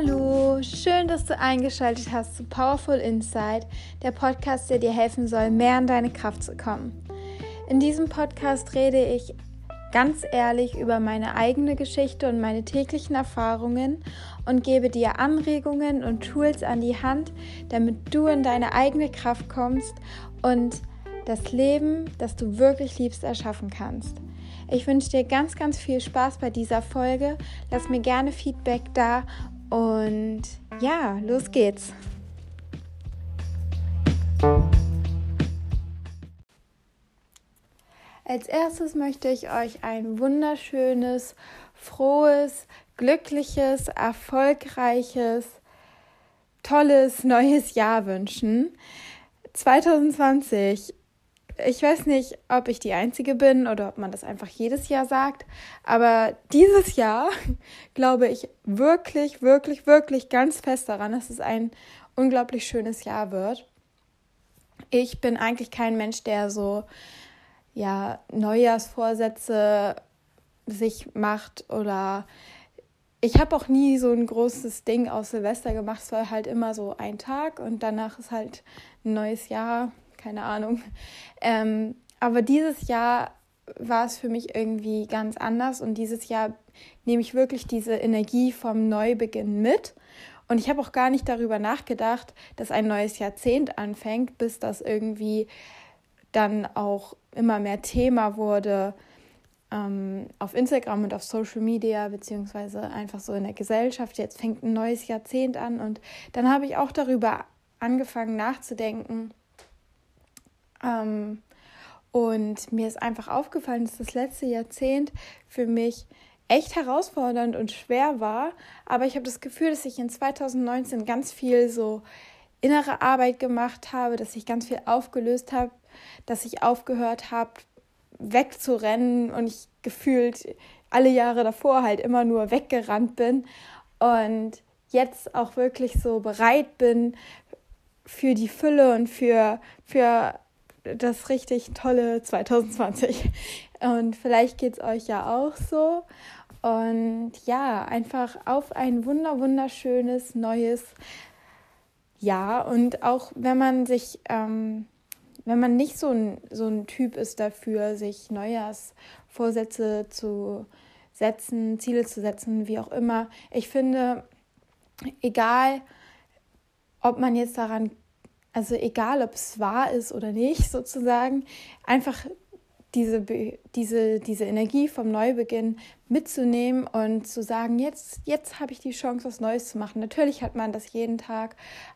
Hallo, schön, dass du eingeschaltet hast zu Powerful Insight, der Podcast, der dir helfen soll, mehr in deine Kraft zu kommen. In diesem Podcast rede ich ganz ehrlich über meine eigene Geschichte und meine täglichen Erfahrungen und gebe dir Anregungen und Tools an die Hand, damit du in deine eigene Kraft kommst und das Leben, das du wirklich liebst, erschaffen kannst. Ich wünsche dir ganz, ganz viel Spaß bei dieser Folge. Lass mir gerne Feedback da und ja, los geht's. Als erstes möchte ich euch ein wunderschönes, frohes, glückliches, erfolgreiches, tolles neues Jahr wünschen. 2020 ich weiß nicht, ob ich die Einzige bin oder ob man das einfach jedes Jahr sagt, aber dieses Jahr glaube ich wirklich, wirklich, wirklich ganz fest daran, dass es ein unglaublich schönes Jahr wird. Ich bin eigentlich kein Mensch, der so ja Neujahrsvorsätze sich macht oder ich habe auch nie so ein großes Ding aus Silvester gemacht. Es war halt immer so ein Tag und danach ist halt ein neues Jahr keine Ahnung. Ähm, aber dieses Jahr war es für mich irgendwie ganz anders und dieses Jahr nehme ich wirklich diese Energie vom Neubeginn mit. Und ich habe auch gar nicht darüber nachgedacht, dass ein neues Jahrzehnt anfängt, bis das irgendwie dann auch immer mehr Thema wurde ähm, auf Instagram und auf Social Media, beziehungsweise einfach so in der Gesellschaft. Jetzt fängt ein neues Jahrzehnt an und dann habe ich auch darüber angefangen nachzudenken, ähm, und mir ist einfach aufgefallen, dass das letzte Jahrzehnt für mich echt herausfordernd und schwer war. Aber ich habe das Gefühl, dass ich in 2019 ganz viel so innere Arbeit gemacht habe, dass ich ganz viel aufgelöst habe, dass ich aufgehört habe, wegzurennen und ich gefühlt alle Jahre davor halt immer nur weggerannt bin und jetzt auch wirklich so bereit bin für die Fülle und für, für das richtig tolle 2020. Und vielleicht geht es euch ja auch so. Und ja, einfach auf ein wunder, wunderschönes neues Jahr. Und auch wenn man sich, ähm, wenn man nicht so ein, so ein Typ ist dafür, sich Neujahrsvorsätze zu setzen, Ziele zu setzen, wie auch immer. Ich finde, egal, ob man jetzt daran also egal, ob es wahr ist oder nicht, sozusagen, einfach diese, diese, diese Energie vom Neubeginn mitzunehmen und zu sagen, jetzt, jetzt habe ich die Chance, was Neues zu machen. Natürlich hat man das jeden Tag,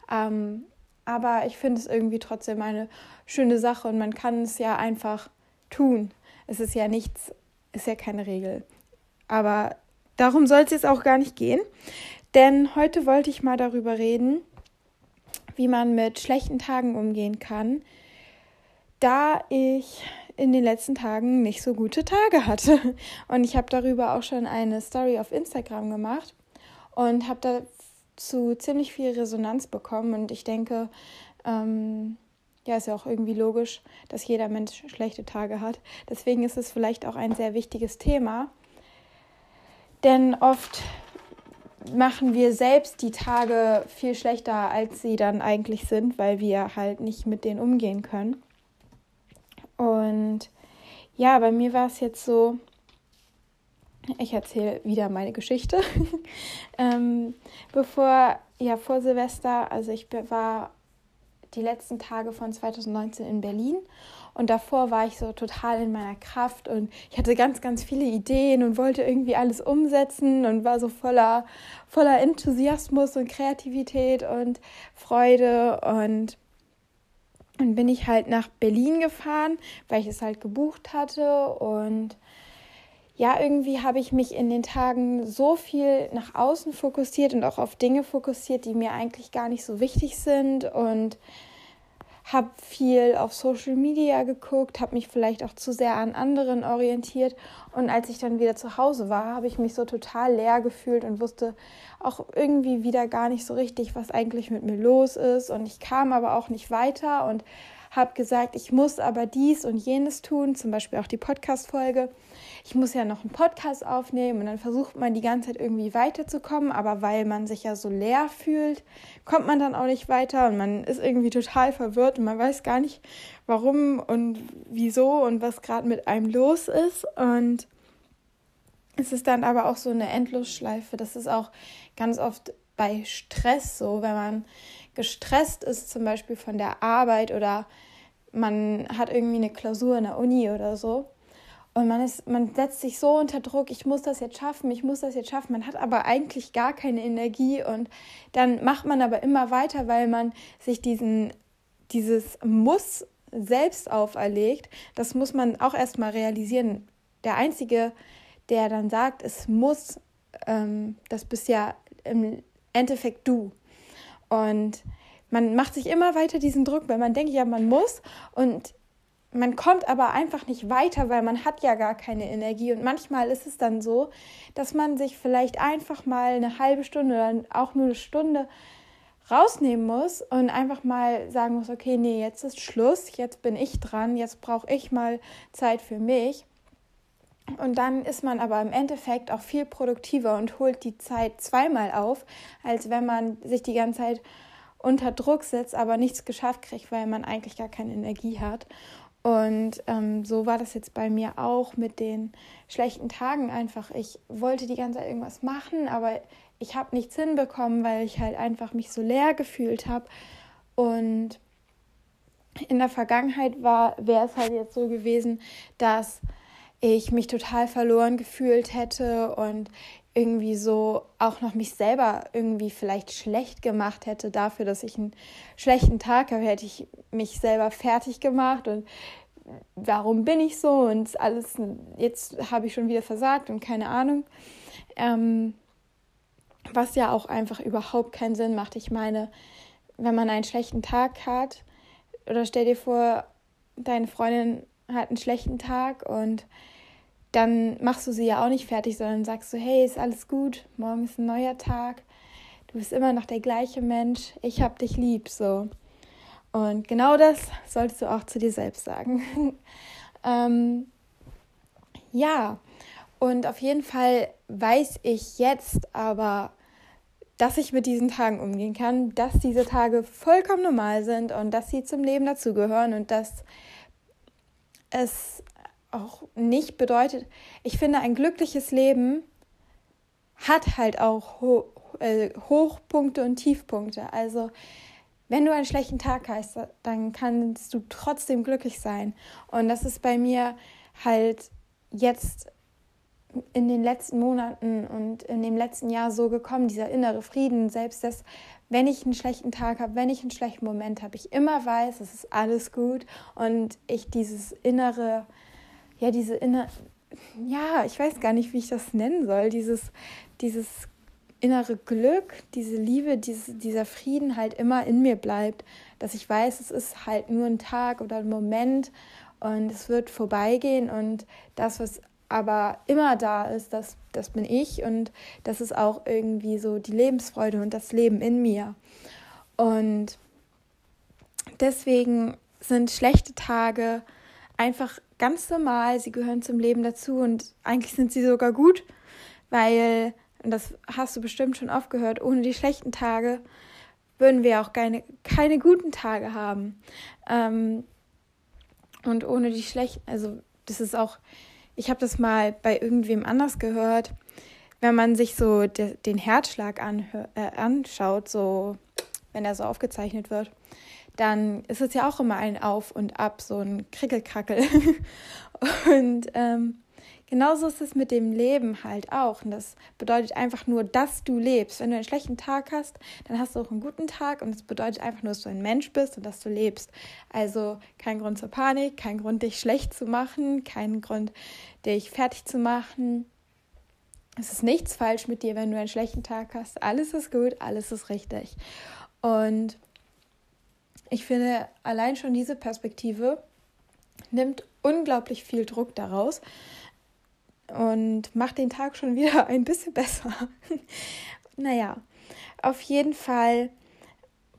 ähm, aber ich finde es irgendwie trotzdem eine schöne Sache und man kann es ja einfach tun. Es ist ja nichts, ist ja keine Regel. Aber darum soll es jetzt auch gar nicht gehen, denn heute wollte ich mal darüber reden, wie man mit schlechten Tagen umgehen kann, da ich in den letzten Tagen nicht so gute Tage hatte. Und ich habe darüber auch schon eine Story auf Instagram gemacht und habe dazu ziemlich viel Resonanz bekommen. Und ich denke, ähm, ja, ist ja auch irgendwie logisch, dass jeder Mensch schlechte Tage hat. Deswegen ist es vielleicht auch ein sehr wichtiges Thema. Denn oft machen wir selbst die Tage viel schlechter, als sie dann eigentlich sind, weil wir halt nicht mit denen umgehen können. Und ja, bei mir war es jetzt so, ich erzähle wieder meine Geschichte. ähm, bevor, ja, vor Silvester, also ich war die letzten Tage von 2019 in Berlin und davor war ich so total in meiner Kraft und ich hatte ganz, ganz viele Ideen und wollte irgendwie alles umsetzen und war so voller, voller Enthusiasmus und Kreativität und Freude. Und dann bin ich halt nach Berlin gefahren, weil ich es halt gebucht hatte. Und ja, irgendwie habe ich mich in den Tagen so viel nach außen fokussiert und auch auf Dinge fokussiert, die mir eigentlich gar nicht so wichtig sind. Und habe viel auf Social Media geguckt, habe mich vielleicht auch zu sehr an anderen orientiert und als ich dann wieder zu Hause war, habe ich mich so total leer gefühlt und wusste auch irgendwie wieder gar nicht so richtig, was eigentlich mit mir los ist und ich kam aber auch nicht weiter und habe gesagt, ich muss aber dies und jenes tun, zum Beispiel auch die Podcast-Folge. Ich muss ja noch einen Podcast aufnehmen und dann versucht man die ganze Zeit irgendwie weiterzukommen, aber weil man sich ja so leer fühlt, kommt man dann auch nicht weiter und man ist irgendwie total verwirrt und man weiß gar nicht, warum und wieso und was gerade mit einem los ist und es ist dann aber auch so eine Endlosschleife. Das ist auch ganz oft bei Stress so, wenn man gestresst ist, zum Beispiel von der Arbeit oder man hat irgendwie eine Klausur in der Uni oder so. Und man, ist, man setzt sich so unter Druck, ich muss das jetzt schaffen, ich muss das jetzt schaffen. Man hat aber eigentlich gar keine Energie und dann macht man aber immer weiter, weil man sich diesen, dieses Muss selbst auferlegt. Das muss man auch erstmal realisieren. Der Einzige, der dann sagt, es muss, ähm, das bist ja im Endeffekt du. Und man macht sich immer weiter diesen Druck, weil man denkt, ja, man muss und man kommt aber einfach nicht weiter, weil man hat ja gar keine Energie. Und manchmal ist es dann so, dass man sich vielleicht einfach mal eine halbe Stunde oder auch nur eine Stunde rausnehmen muss und einfach mal sagen muss, okay, nee, jetzt ist Schluss, jetzt bin ich dran, jetzt brauche ich mal Zeit für mich. Und dann ist man aber im Endeffekt auch viel produktiver und holt die Zeit zweimal auf, als wenn man sich die ganze Zeit unter Druck setzt, aber nichts geschafft kriegt, weil man eigentlich gar keine Energie hat. Und ähm, so war das jetzt bei mir auch mit den schlechten Tagen einfach. Ich wollte die ganze Zeit irgendwas machen, aber ich habe nichts hinbekommen, weil ich halt einfach mich so leer gefühlt habe. Und in der Vergangenheit wäre es halt jetzt so gewesen, dass ich mich total verloren gefühlt hätte und irgendwie so auch noch mich selber irgendwie vielleicht schlecht gemacht hätte dafür, dass ich einen schlechten Tag habe, hätte ich mich selber fertig gemacht und warum bin ich so und alles, jetzt habe ich schon wieder versagt und keine Ahnung. Ähm, was ja auch einfach überhaupt keinen Sinn macht. Ich meine, wenn man einen schlechten Tag hat, oder stell dir vor, deine Freundin hat einen schlechten Tag und dann machst du sie ja auch nicht fertig, sondern sagst du, hey, ist alles gut, morgen ist ein neuer Tag, du bist immer noch der gleiche Mensch, ich hab dich lieb, so. Und genau das solltest du auch zu dir selbst sagen. ähm, ja, und auf jeden Fall weiß ich jetzt aber, dass ich mit diesen Tagen umgehen kann, dass diese Tage vollkommen normal sind und dass sie zum Leben dazugehören und dass es auch nicht bedeutet, ich finde, ein glückliches Leben hat halt auch Ho äh, Hochpunkte und Tiefpunkte. Also wenn du einen schlechten Tag hast, dann kannst du trotzdem glücklich sein. Und das ist bei mir halt jetzt in den letzten Monaten und in dem letzten Jahr so gekommen, dieser innere Frieden, selbst dass, wenn ich einen schlechten Tag habe, wenn ich einen schlechten Moment habe, ich immer weiß, es ist alles gut und ich dieses innere ja, diese inner, ja, ich weiß gar nicht, wie ich das nennen soll, dieses, dieses innere Glück, diese Liebe, diese, dieser Frieden halt immer in mir bleibt, dass ich weiß, es ist halt nur ein Tag oder ein Moment und es wird vorbeigehen und das, was aber immer da ist, das, das bin ich und das ist auch irgendwie so die Lebensfreude und das Leben in mir. Und deswegen sind schlechte Tage einfach ganz normal, sie gehören zum Leben dazu und eigentlich sind sie sogar gut, weil, und das hast du bestimmt schon oft gehört, ohne die schlechten Tage würden wir auch keine, keine guten Tage haben. Ähm, und ohne die schlechten, also das ist auch, ich habe das mal bei irgendwem anders gehört, wenn man sich so de, den Herzschlag äh, anschaut, so wenn er so aufgezeichnet wird, dann ist es ja auch immer ein Auf und Ab, so ein Krickelkrackel. und ähm, genauso ist es mit dem Leben halt auch. Und das bedeutet einfach nur, dass du lebst. Wenn du einen schlechten Tag hast, dann hast du auch einen guten Tag. Und es bedeutet einfach nur, dass du ein Mensch bist und dass du lebst. Also kein Grund zur Panik, kein Grund, dich schlecht zu machen, kein Grund, dich fertig zu machen. Es ist nichts falsch mit dir, wenn du einen schlechten Tag hast. Alles ist gut, alles ist richtig. Und ich finde, allein schon diese Perspektive nimmt unglaublich viel Druck daraus und macht den Tag schon wieder ein bisschen besser. naja, auf jeden Fall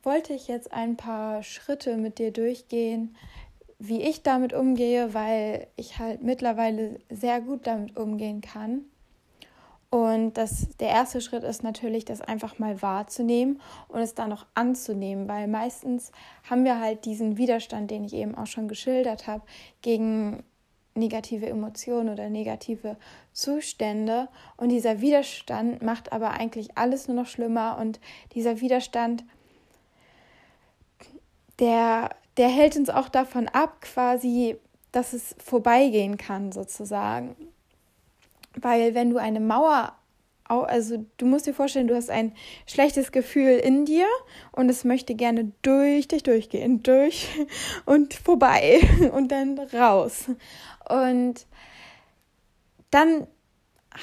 wollte ich jetzt ein paar Schritte mit dir durchgehen, wie ich damit umgehe, weil ich halt mittlerweile sehr gut damit umgehen kann. Und das, der erste Schritt ist natürlich, das einfach mal wahrzunehmen und es dann auch anzunehmen, weil meistens haben wir halt diesen Widerstand, den ich eben auch schon geschildert habe, gegen negative Emotionen oder negative Zustände. Und dieser Widerstand macht aber eigentlich alles nur noch schlimmer. Und dieser Widerstand, der, der hält uns auch davon ab, quasi, dass es vorbeigehen kann, sozusagen. Weil wenn du eine Mauer, also du musst dir vorstellen, du hast ein schlechtes Gefühl in dir und es möchte gerne durch dich durchgehen, durch und vorbei und dann raus. Und dann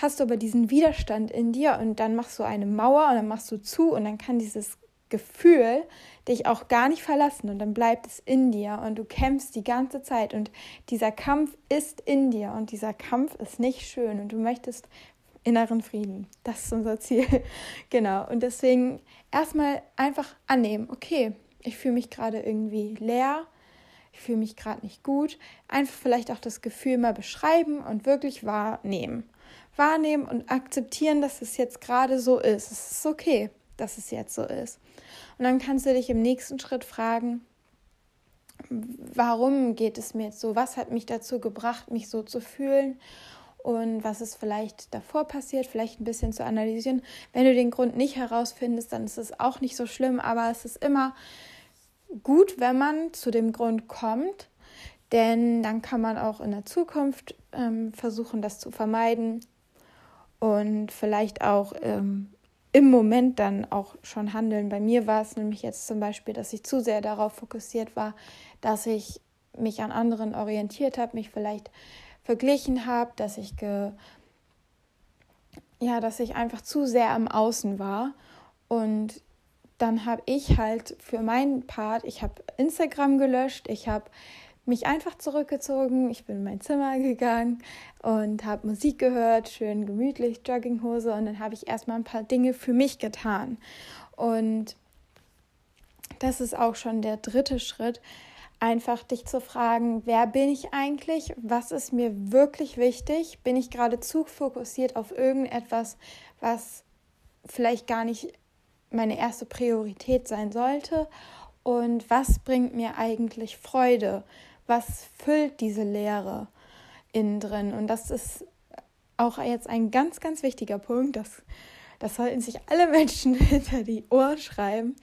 hast du aber diesen Widerstand in dir und dann machst du eine Mauer und dann machst du zu und dann kann dieses Gefühl dich auch gar nicht verlassen und dann bleibt es in dir und du kämpfst die ganze Zeit und dieser Kampf ist in dir und dieser Kampf ist nicht schön und du möchtest inneren Frieden. Das ist unser Ziel. genau. Und deswegen erstmal einfach annehmen, okay, ich fühle mich gerade irgendwie leer, ich fühle mich gerade nicht gut. Einfach vielleicht auch das Gefühl mal beschreiben und wirklich wahrnehmen. Wahrnehmen und akzeptieren, dass es jetzt gerade so ist. Es ist okay, dass es jetzt so ist. Und dann kannst du dich im nächsten Schritt fragen, warum geht es mir jetzt so? Was hat mich dazu gebracht, mich so zu fühlen? Und was ist vielleicht davor passiert, vielleicht ein bisschen zu analysieren. Wenn du den Grund nicht herausfindest, dann ist es auch nicht so schlimm, aber es ist immer gut, wenn man zu dem Grund kommt, denn dann kann man auch in der Zukunft ähm, versuchen, das zu vermeiden und vielleicht auch ähm, im Moment dann auch schon handeln. Bei mir war es nämlich jetzt zum Beispiel, dass ich zu sehr darauf fokussiert war, dass ich mich an anderen orientiert habe, mich vielleicht verglichen habe, dass ich ge ja, dass ich einfach zu sehr am Außen war und dann habe ich halt für meinen Part, ich habe Instagram gelöscht, ich habe mich einfach zurückgezogen, ich bin in mein Zimmer gegangen und habe Musik gehört, schön gemütlich, Jogginghose und dann habe ich erstmal ein paar Dinge für mich getan. Und das ist auch schon der dritte Schritt, einfach dich zu fragen, wer bin ich eigentlich? Was ist mir wirklich wichtig? Bin ich gerade zu fokussiert auf irgendetwas, was vielleicht gar nicht meine erste Priorität sein sollte? Und was bringt mir eigentlich Freude? Was füllt diese Leere innen drin? Und das ist auch jetzt ein ganz, ganz wichtiger Punkt. Das, das sollten sich alle Menschen hinter die Ohren schreiben.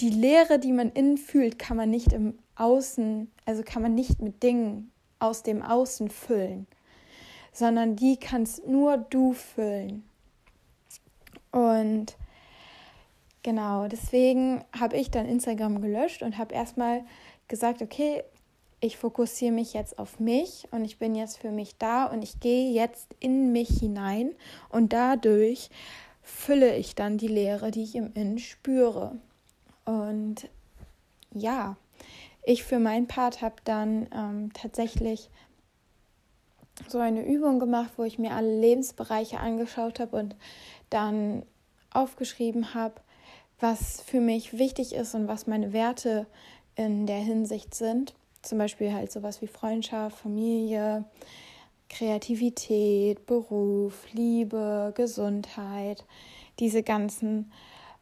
Die Leere, die man innen fühlt, kann man nicht im Außen, also kann man nicht mit Dingen aus dem Außen füllen, sondern die kannst nur du füllen. Und genau, deswegen habe ich dann Instagram gelöscht und habe erstmal gesagt, okay, ich fokussiere mich jetzt auf mich und ich bin jetzt für mich da und ich gehe jetzt in mich hinein und dadurch fülle ich dann die Leere, die ich im Innen spüre. Und ja, ich für meinen Part habe dann ähm, tatsächlich so eine Übung gemacht, wo ich mir alle Lebensbereiche angeschaut habe und dann aufgeschrieben habe, was für mich wichtig ist und was meine Werte in der Hinsicht sind. Zum Beispiel halt sowas wie Freundschaft, Familie, Kreativität, Beruf, Liebe, Gesundheit, diese ganzen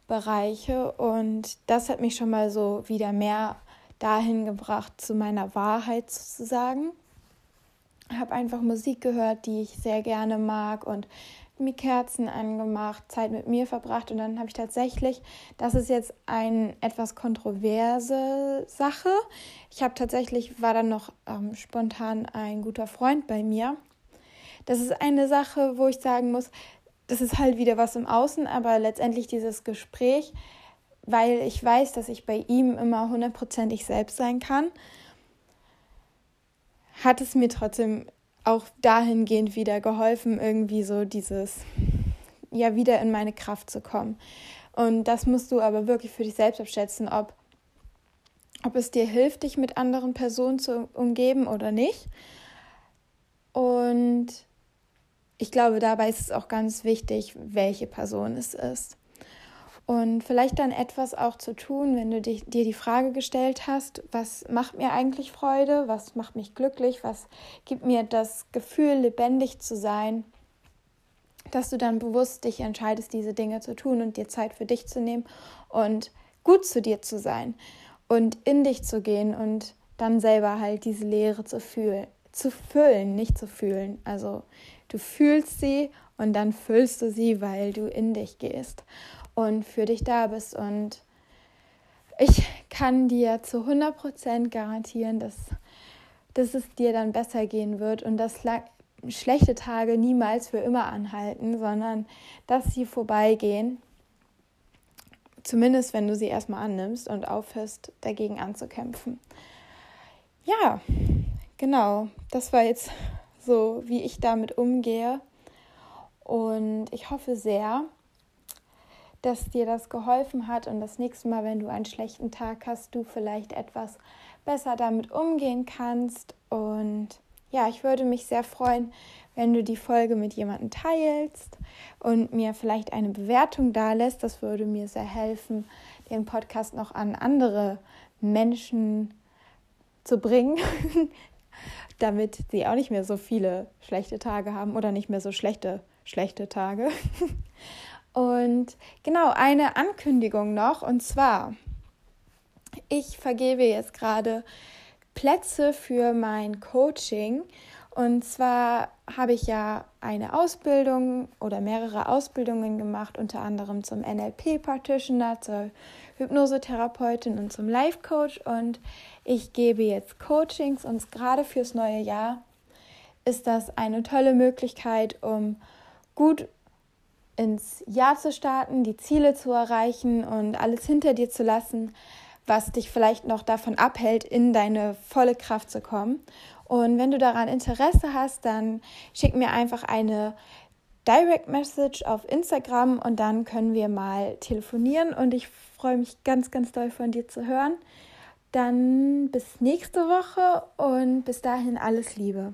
Bereiche. Und das hat mich schon mal so wieder mehr dahin gebracht zu meiner Wahrheit sozusagen. Ich habe einfach Musik gehört, die ich sehr gerne mag und mir Kerzen angemacht, Zeit mit mir verbracht und dann habe ich tatsächlich, das ist jetzt eine etwas kontroverse Sache. Ich habe tatsächlich, war dann noch ähm, spontan ein guter Freund bei mir. Das ist eine Sache, wo ich sagen muss, das ist halt wieder was im Außen, aber letztendlich dieses Gespräch weil ich weiß, dass ich bei ihm immer hundertprozentig selbst sein kann, hat es mir trotzdem auch dahingehend wieder geholfen, irgendwie so dieses, ja, wieder in meine Kraft zu kommen. Und das musst du aber wirklich für dich selbst abschätzen, ob, ob es dir hilft, dich mit anderen Personen zu umgeben oder nicht. Und ich glaube, dabei ist es auch ganz wichtig, welche Person es ist. Und vielleicht dann etwas auch zu tun, wenn du dich, dir die Frage gestellt hast, was macht mir eigentlich Freude, was macht mich glücklich, was gibt mir das Gefühl, lebendig zu sein, dass du dann bewusst dich entscheidest, diese Dinge zu tun und dir Zeit für dich zu nehmen und gut zu dir zu sein und in dich zu gehen und dann selber halt diese Leere zu fühlen, zu füllen, nicht zu fühlen. Also du fühlst sie und dann füllst du sie, weil du in dich gehst und für dich da bist. Und ich kann dir zu 100% garantieren, dass, dass es dir dann besser gehen wird und dass schlechte Tage niemals für immer anhalten, sondern dass sie vorbeigehen. Zumindest wenn du sie erstmal annimmst und aufhörst, dagegen anzukämpfen. Ja, genau. Das war jetzt so, wie ich damit umgehe. Und ich hoffe sehr, dass dir das geholfen hat und das nächste Mal, wenn du einen schlechten Tag hast, du vielleicht etwas besser damit umgehen kannst. Und ja, ich würde mich sehr freuen, wenn du die Folge mit jemandem teilst und mir vielleicht eine Bewertung da lässt. Das würde mir sehr helfen, den Podcast noch an andere Menschen zu bringen, damit sie auch nicht mehr so viele schlechte Tage haben oder nicht mehr so schlechte, schlechte Tage. Und genau, eine Ankündigung noch, und zwar, ich vergebe jetzt gerade Plätze für mein Coaching. Und zwar habe ich ja eine Ausbildung oder mehrere Ausbildungen gemacht, unter anderem zum NLP-Practitioner, zur Hypnosetherapeutin und zum Life-Coach. Und ich gebe jetzt Coachings und gerade fürs neue Jahr ist das eine tolle Möglichkeit, um gut ins Jahr zu starten, die Ziele zu erreichen und alles hinter dir zu lassen, was dich vielleicht noch davon abhält, in deine volle Kraft zu kommen. Und wenn du daran Interesse hast, dann schick mir einfach eine Direct Message auf Instagram und dann können wir mal telefonieren und ich freue mich ganz, ganz doll von dir zu hören. Dann bis nächste Woche und bis dahin alles Liebe.